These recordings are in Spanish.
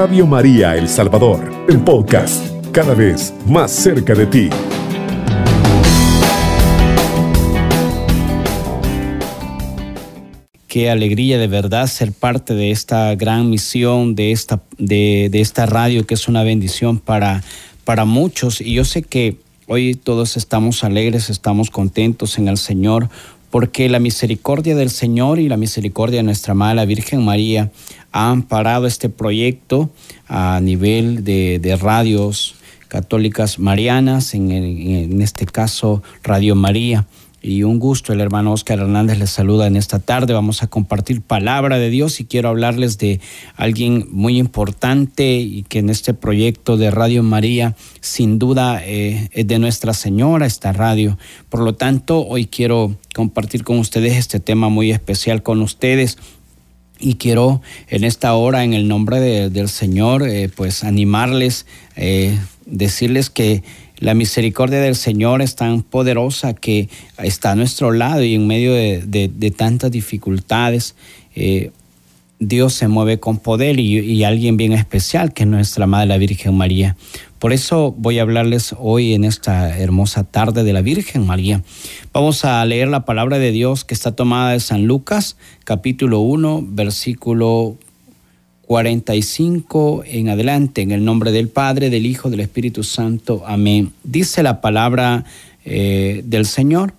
Radio María El Salvador, el podcast, cada vez más cerca de ti. Qué alegría de verdad ser parte de esta gran misión, de esta, de, esta radio que es una bendición para, para muchos. Y yo sé que hoy todos estamos alegres, estamos contentos en el Señor, porque la misericordia del Señor y la misericordia de nuestra la Virgen María han parado este proyecto a nivel de, radios católicas marianas, en, en este caso Radio María y un gusto. El hermano Oscar Hernández les saluda en esta tarde. Vamos a compartir palabra de Dios y quiero hablarles de alguien muy importante y que en este proyecto de Radio María, sin duda, eh, es de Nuestra Señora esta radio. Por lo tanto, hoy quiero compartir con ustedes este tema muy especial con ustedes. Y quiero en esta hora, en el nombre del Señor, eh, pues animarles, eh, decirles que la misericordia del Señor es tan poderosa que está a nuestro lado y en medio de, tantas dificultades, eh, Dios se mueve con poder y, alguien bien especial que es nuestra Madre la Virgen María. Por eso voy a hablarles hoy en esta hermosa tarde de la Virgen María. Vamos a leer la palabra de Dios que está tomada de San Lucas, capítulo 1, versículo 45 en adelante, en el nombre del Padre, del Hijo, del Espíritu Santo. Amén. Dice la palabra eh, del Señor.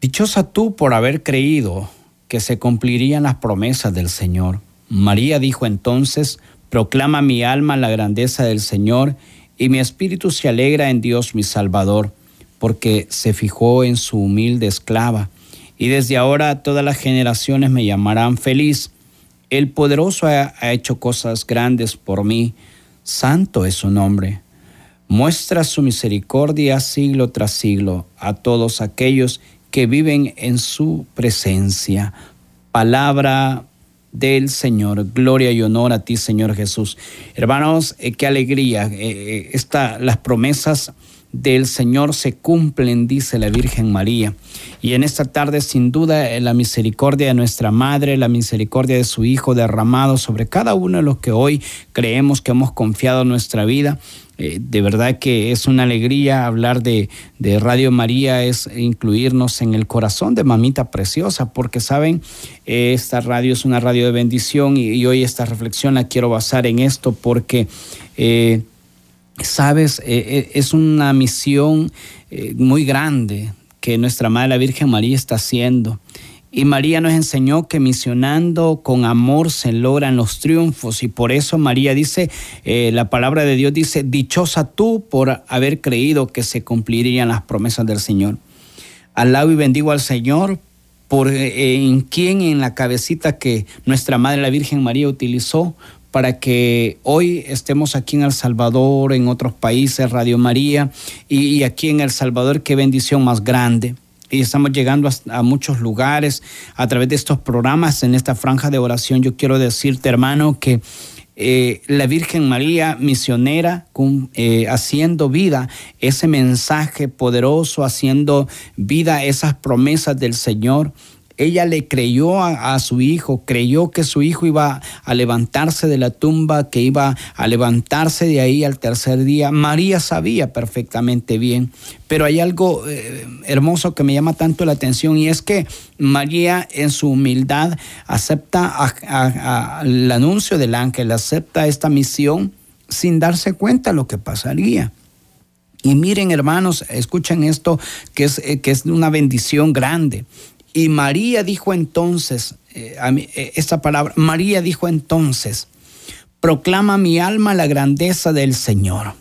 Dichosa tú por haber creído que se cumplirían las promesas del Señor. María dijo entonces, proclama mi alma la grandeza del Señor y mi espíritu se alegra en Dios mi Salvador, porque se fijó en su humilde esclava. Y desde ahora todas las generaciones me llamarán feliz el poderoso ha, hecho cosas grandes por mí. Santo es su nombre. Muestra su misericordia siglo tras siglo a todos aquellos que viven en su presencia. Palabra del Señor. Gloria y honor a ti, Señor Jesús. Hermanos, eh, qué alegría. Eh, eh, las promesas del Señor se cumplen, dice la Virgen María. Y en esta tarde, sin duda, la misericordia de nuestra Madre, la misericordia de su Hijo derramado sobre cada uno de los que hoy creemos que hemos confiado nuestra vida. Eh, de verdad que es una alegría hablar de, Radio María, es incluirnos en el corazón de Mamita Preciosa, porque saben, esta radio es una radio de bendición y, hoy esta reflexión la quiero basar en esto porque... Eh, sabes, eh, eh, es una misión eh, muy grande que nuestra Madre la Virgen María está haciendo. Y María nos enseñó que misionando con amor se logran los triunfos. Y por eso María dice, la palabra de Dios dice, dichosa tú por haber creído que se cumplirían las promesas del Señor. Alabo y bendigo al Señor por en quien en la cabecita que nuestra Madre la Virgen María utilizó para que hoy estemos aquí en El Salvador, en otros países, Radio María, y, aquí en El Salvador, qué bendición más grande. Y estamos llegando a, muchos lugares a través de estos programas, en esta franja de oración. Yo quiero decirte, hermano, que eh, la Virgen María, misionera, eh, haciendo vida ese mensaje poderoso, haciendo vida esas promesas del Señor, ella le creyó a, su hijo, creyó que su hijo iba a levantarse de la tumba, que iba a levantarse de ahí al tercer día. María sabía perfectamente bien, pero hay algo eh, hermoso que me llama tanto la atención y es que María en su humildad acepta el anuncio del ángel, acepta esta misión sin darse cuenta lo que pasaría. Y miren hermanos, escuchen esto que es, eh, que es una bendición grande. Y María dijo entonces, eh, eh, esta palabra, María dijo entonces, proclama mi alma la grandeza del Señor.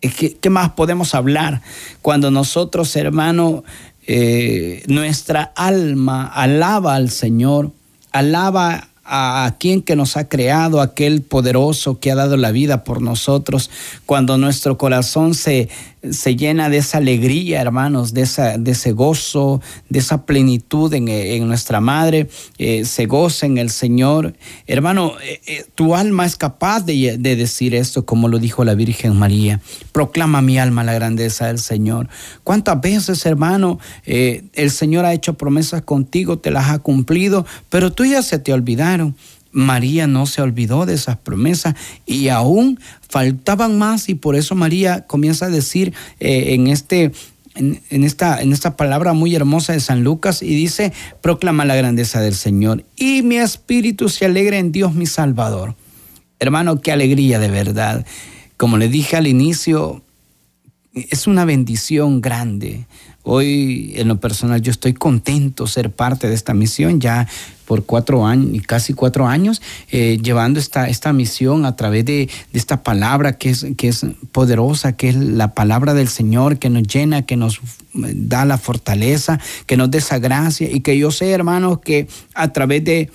¿Qué, qué más podemos hablar cuando nosotros, hermano, eh, nuestra alma alaba al Señor, alaba a quien que nos ha creado, aquel poderoso que ha dado la vida por nosotros, cuando nuestro corazón se, se llena de esa alegría, hermanos, de, esa, de ese gozo, de esa plenitud en, nuestra madre, eh, se goza en el Señor. Hermano, eh, eh, tu alma es capaz de, de, decir esto, como lo dijo la Virgen María. Proclama mi alma la grandeza del Señor. ¿Cuántas veces, hermano, el Señor ha hecho promesas contigo, te las ha cumplido, pero tú ya se te olvidaron? María no se olvidó de esas promesas y aún faltaban más y por eso María comienza a decir eh, en este en, esta, en esta palabra muy hermosa de San Lucas y dice, proclama la grandeza del Señor y mi espíritu se alegra en Dios mi Salvador. Hermano, qué alegría de verdad. Como le dije al inicio, es una bendición grande. Hoy, en lo personal, yo estoy contento ser parte de esta misión ya por cuatro años, casi cuatro años, eh, llevando esta, esta misión a través de, de, esta palabra que es, que es poderosa, que es la palabra del Señor, que nos llena, que nos da la fortaleza, que nos dé esa gracia y que yo sé, hermanos, que a través de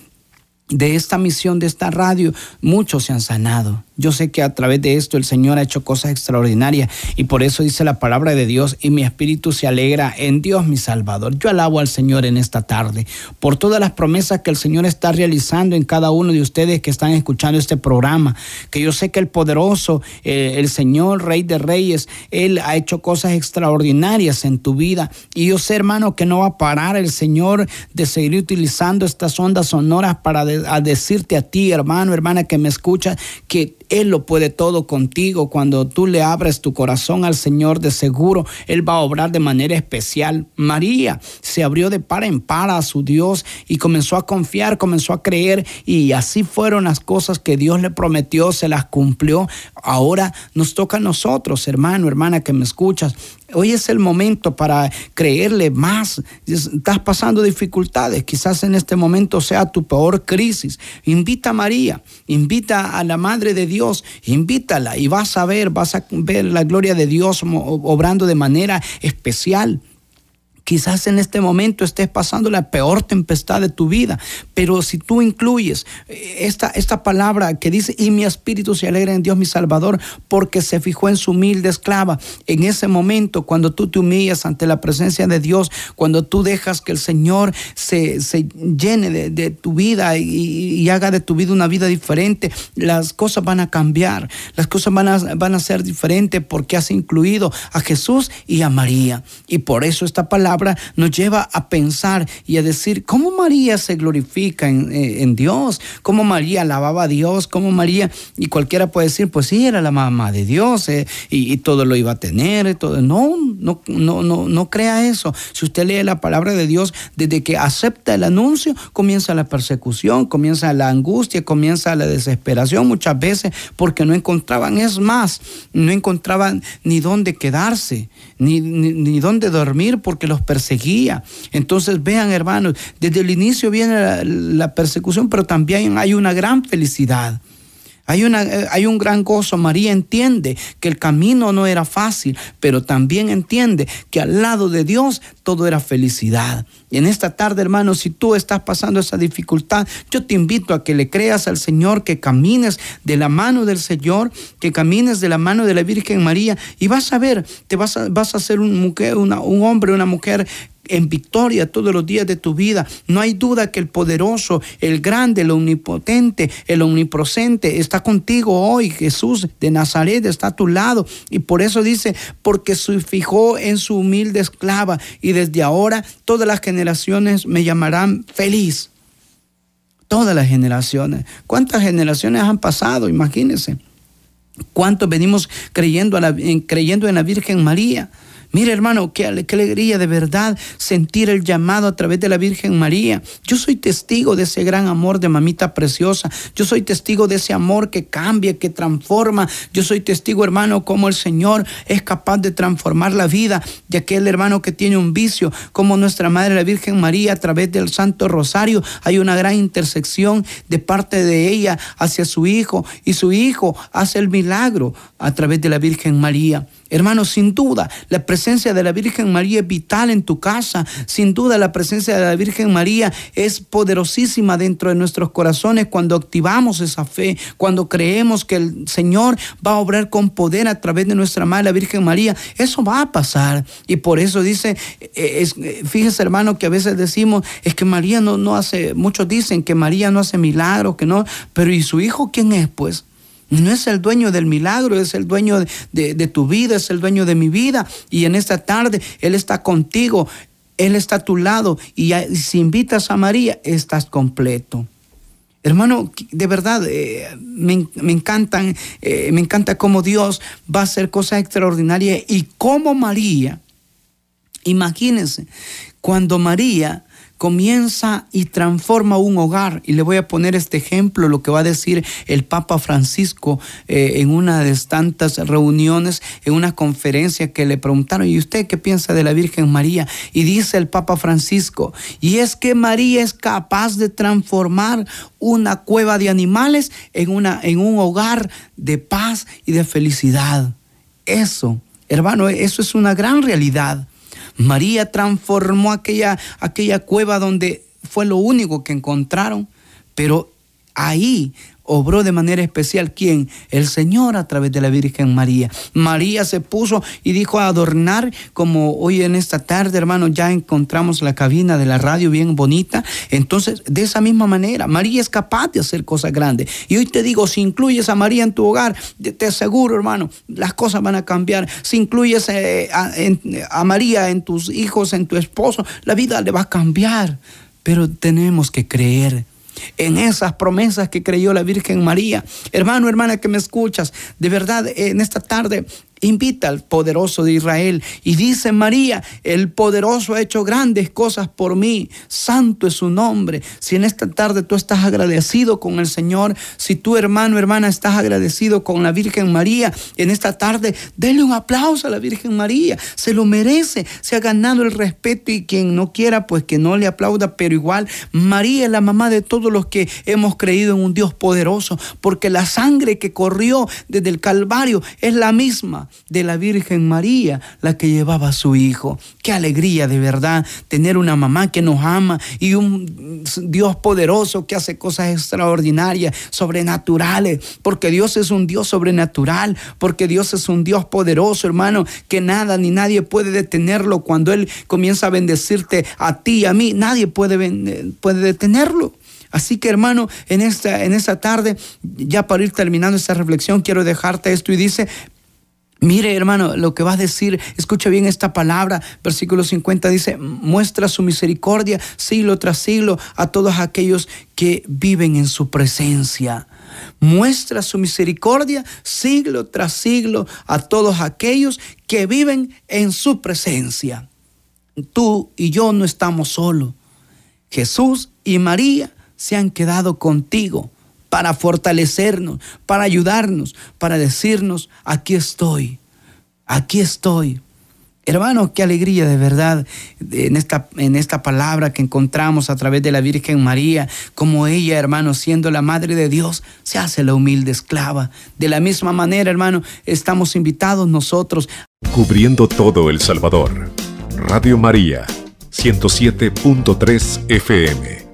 de esta misión, de esta radio, muchos se han sanado. Yo sé que a través de esto el Señor ha hecho cosas extraordinarias y por eso dice la palabra de Dios y mi espíritu se alegra en Dios mi Salvador. Yo alabo al Señor en esta tarde por todas las promesas que el Señor está realizando en cada uno de ustedes que están escuchando este programa. Que yo sé que el poderoso, eh, el Señor, Rey de Reyes, Él ha hecho cosas extraordinarias en tu vida. Y yo sé, hermano, que no va a parar el Señor de seguir utilizando estas ondas sonoras para decirte a ti, hermano, hermana, que me escucha, que él lo puede todo contigo. Cuando tú le abres tu corazón al Señor, de seguro Él va a obrar de manera especial. María se abrió de par en par a su Dios y comenzó a confiar, comenzó a creer y así fueron las cosas que Dios le prometió, se las cumplió. Ahora nos toca a nosotros, hermano, hermana que me escuchas, Hoy es el momento para creerle más. Estás pasando dificultades. Quizás en este momento sea tu peor crisis. Invita a María, invita a la Madre de Dios, invítala y vas a ver, vas a ver la gloria de Dios obrando de manera especial. Quizás en este momento estés pasando la peor tempestad de tu vida, pero si tú incluyes eh, esta, esta palabra que dice, y mi espíritu se alegra en Dios mi Salvador, porque se fijó en su humilde esclava, en ese momento cuando tú te humillas ante la presencia de Dios, cuando tú dejas que el Señor se, llene de, tu vida y, haga de tu vida una vida diferente, las cosas van a cambiar, las cosas van a, van a ser diferentes porque has incluido a Jesús y a María. Y por eso esta palabra nos lleva a pensar y a decir cómo María se glorifica en, eh, Dios, cómo María alababa a Dios, cómo María, y cualquiera puede decir, pues sí, era la mamá de Dios eh, y, todo lo iba a tener. Todo. No, no, no, no, no crea eso. Si usted lee la palabra de Dios, desde que acepta el anuncio, comienza la persecución, comienza la angustia, comienza la desesperación muchas veces porque no encontraban, es más, no encontraban ni dónde quedarse, ni, ni, ni dónde dormir porque los perseguía. Entonces vean hermanos, desde el inicio viene la, persecución, pero también hay una gran felicidad. Hay, una, eh, hay, un gran gozo. María entiende que el camino no era fácil, pero también entiende que al lado de Dios todo era felicidad. Y en esta tarde, hermano, si tú estás pasando esa dificultad, yo te invito a que le creas al Señor, que camines de la mano del Señor, que camines de la mano de la Virgen María y vas a ver, te vas a, vas a ser un, mujer, un hombre, una mujer en victoria todos los días de tu vida. No hay duda que el poderoso, el grande, el omnipotente, el omnipresente está contigo hoy. Jesús de Nazaret está a tu lado. Y por eso dice, porque se fijó en su humilde esclava y desde ahora todas las generaciones me llamarán feliz. Todas las generaciones. ¿Cuántas generaciones han pasado? Imagínense. ¿Cuántos venimos creyendo, creyendo en la Virgen María? Mire hermano, qué, alegría de verdad sentir el llamado a través de la Virgen María. Yo soy testigo de ese gran amor de mamita preciosa. Yo soy testigo de ese amor que cambia, que transforma. Yo soy testigo hermano como el Señor es capaz de transformar la vida de aquel hermano que tiene un vicio, como nuestra Madre la Virgen María a través del Santo Rosario. Hay una gran intersección de parte de ella hacia su Hijo y su Hijo hace el milagro a través de la Virgen María. Hermanos, sin duda, la presencia de la Virgen María es vital en tu casa. Sin duda, la presencia de la Virgen María es poderosísima dentro de nuestros corazones cuando activamos esa fe, cuando creemos que el Señor va a obrar con poder a través de nuestra Madre, la Virgen María. Eso va a pasar. Y por eso dice, eh, es, eh, fíjese hermano, que a veces decimos, es que María no, no hace, muchos dicen que María no hace milagros, que no, pero ¿y su hijo quién es pues? No es el dueño del milagro, es el dueño de, tu vida, es el dueño de mi vida. Y en esta tarde Él está contigo, Él está a tu lado. Y si invitas a María, estás completo. Hermano, de verdad, eh, me, encantan, eh, me encanta cómo Dios va a hacer cosas extraordinarias y cómo María, imagínense, cuando María comienza y transforma un hogar. Y le voy a poner este ejemplo, lo que va a decir el Papa Francisco eh, en una de tantas reuniones, en una conferencia que le preguntaron, ¿y usted qué piensa de la Virgen María? Y dice el Papa Francisco, y es que María es capaz de transformar una cueva de animales en, una, en un hogar de paz y de felicidad. Eso, hermano, eso es una gran realidad. María transformó aquella, aquella cueva donde fue lo único que encontraron, pero ahí obró de manera especial quién? El Señor a través de la Virgen María. María se puso y dijo a adornar, como hoy en esta tarde, hermano, ya encontramos la cabina de la radio bien bonita. Entonces, de esa misma manera, María es capaz de hacer cosas grandes. Y hoy te digo, si incluyes a María en tu hogar, te aseguro, hermano, las cosas van a cambiar. Si incluyes eh, a, a María en tus hijos, en tu esposo, la vida le va a cambiar. Pero tenemos que creer en esas promesas que creyó la Virgen María. Hermano, hermana que me escuchas, de verdad, en esta tarde invita al poderoso de Israel y dice María, el poderoso ha hecho grandes cosas por mí, santo es su nombre. Si en esta tarde tú estás agradecido con el Señor, si tu hermano, hermana, estás agradecido con la Virgen María, en esta tarde, denle un aplauso a la Virgen María, se lo merece, se ha ganado el respeto y quien no quiera, pues que no le aplauda, pero igual María es la mamá de todos los que hemos creído en un Dios poderoso, porque la sangre que corrió desde el Calvario es la misma de la Virgen María, la que llevaba a su hijo. Qué alegría de verdad tener una mamá que nos ama y un Dios poderoso que hace cosas extraordinarias, sobrenaturales, porque Dios es un Dios sobrenatural, porque Dios es un Dios poderoso, hermano, que nada ni nadie puede detenerlo cuando Él comienza a bendecirte a ti y a mí, nadie puede, puede detenerlo. Así que hermano, en esta, en esta tarde, ya para ir terminando esta reflexión, quiero dejarte esto y dice, Mire, hermano, lo que va a decir, escucha bien esta palabra, versículo 50 dice, muestra su misericordia siglo tras siglo a todos aquellos que viven en su presencia. Muestra su misericordia siglo tras siglo a todos aquellos que viven en su presencia. Tú y yo no estamos solos. Jesús y María se han quedado contigo para fortalecernos, para ayudarnos, para decirnos, aquí estoy, aquí estoy. Hermanos, qué alegría de verdad en esta, en esta palabra que encontramos a través de la Virgen María, como ella, hermano, siendo la Madre de Dios, se hace la humilde esclava. De la misma manera, hermano, estamos invitados nosotros. Cubriendo todo El Salvador. Radio María, 107.3 FM.